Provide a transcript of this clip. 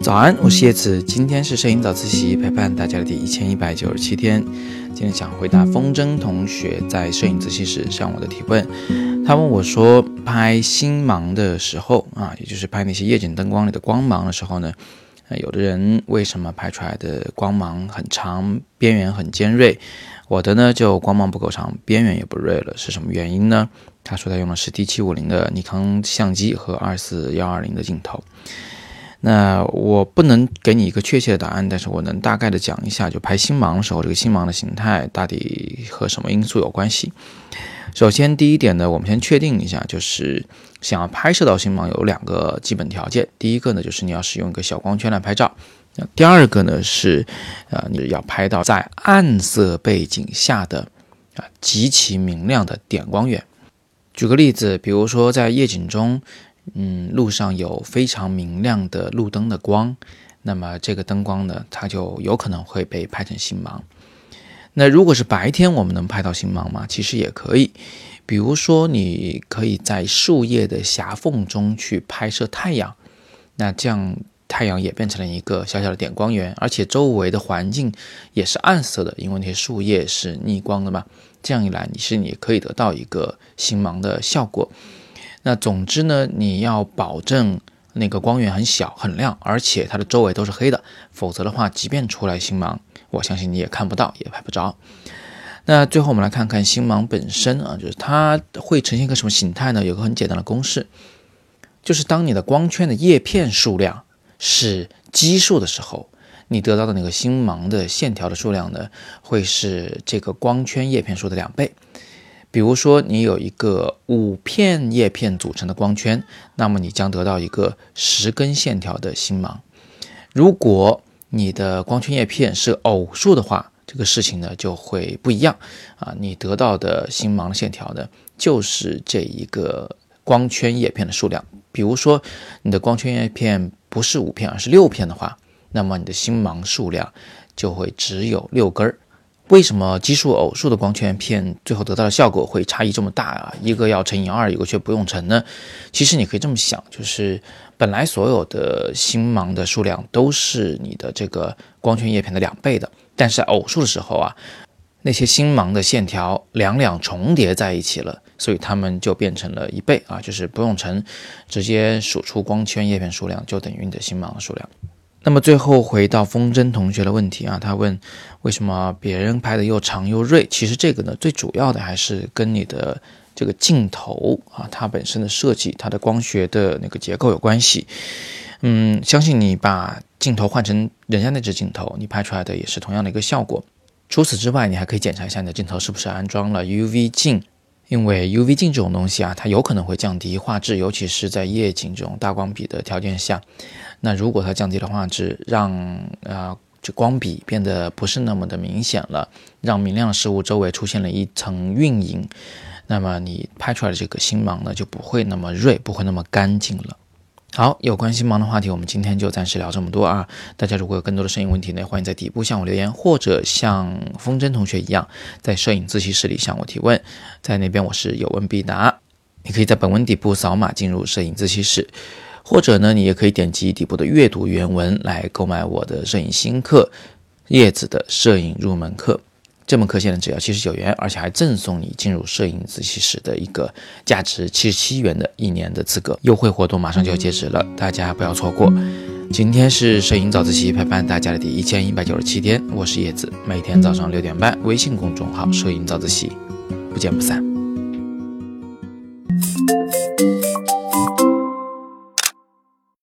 早安，我是叶子，今天是摄影早自习陪伴大家的第一千一百九十七天。今天想回答风筝同学在摄影自习室向我的提问。他问我说，拍星芒的时候啊，也就是拍那些夜景灯光里的光芒的时候呢，有的人为什么拍出来的光芒很长，边缘很尖锐？我的呢就光芒不够长，边缘也不锐了，是什么原因呢？他说他用的是 D 七五零的尼康相机和二四幺二零的镜头。那我不能给你一个确切的答案，但是我能大概的讲一下，就拍星芒的时候，这个星芒的形态到底和什么因素有关系。首先，第一点呢，我们先确定一下，就是想要拍摄到星芒有两个基本条件。第一个呢，就是你要使用一个小光圈来拍照；那第二个呢，是呃你要拍到在暗色背景下的啊极其明亮的点光源。举个例子，比如说在夜景中。嗯，路上有非常明亮的路灯的光，那么这个灯光呢，它就有可能会被拍成星芒。那如果是白天，我们能拍到星芒吗？其实也可以。比如说，你可以在树叶的狭缝中去拍摄太阳，那这样太阳也变成了一个小小的点光源，而且周围的环境也是暗色的，因为那些树叶是逆光的嘛。这样一来，你是你可以得到一个星芒的效果。那总之呢，你要保证那个光源很小很亮，而且它的周围都是黑的，否则的话，即便出来星芒，我相信你也看不到，也拍不着。那最后我们来看看星芒本身啊，就是它会呈现一个什么形态呢？有个很简单的公式，就是当你的光圈的叶片数量是奇数的时候，你得到的那个星芒的线条的数量呢，会是这个光圈叶片数的两倍。比如说，你有一个五片叶片组成的光圈，那么你将得到一个十根线条的星芒。如果你的光圈叶片是偶数的话，这个事情呢就会不一样啊。你得到的星芒线条呢，就是这一个光圈叶片的数量。比如说，你的光圈叶片不是五片，而是六片的话，那么你的星芒数量就会只有六根儿。为什么奇数偶数的光圈片最后得到的效果会差异这么大啊？一个要乘以二，一个却不用乘呢？其实你可以这么想，就是本来所有的星芒的数量都是你的这个光圈叶片的两倍的，但是偶数的时候啊，那些星芒的线条两两重叠在一起了，所以它们就变成了一倍啊，就是不用乘，直接数出光圈叶片数量就等于你的星芒的数量。那么最后回到风筝同学的问题啊，他问为什么别人拍的又长又锐？其实这个呢，最主要的还是跟你的这个镜头啊，它本身的设计、它的光学的那个结构有关系。嗯，相信你把镜头换成人家那只镜头，你拍出来的也是同样的一个效果。除此之外，你还可以检查一下你的镜头是不是安装了 UV 镜，因为 UV 镜这种东西啊，它有可能会降低画质，尤其是在夜景这种大光比的条件下。那如果它降低了画质，让啊这光比变得不是那么的明显了，让明亮事物周围出现了一层晕影，那么你拍出来的这个星芒呢就不会那么锐，不会那么干净了。好，有关星芒的话题，我们今天就暂时聊这么多啊。大家如果有更多的摄影问题呢，欢迎在底部向我留言，或者像风筝同学一样，在摄影自习室里向我提问，在那边我是有问必答。你可以在本文底部扫码进入摄影自习室。或者呢，你也可以点击底部的阅读原文来购买我的摄影新课《叶子的摄影入门课》。这门课现在只要七十九元，而且还赠送你进入摄影自习室的一个价值七十七元的一年的资格。优惠活动马上就要截止了，大家不要错过。今天是摄影早自习陪伴大家的第一千一百九十七天，我是叶子，每天早上六点半，微信公众号“摄影早自习”，不见不散。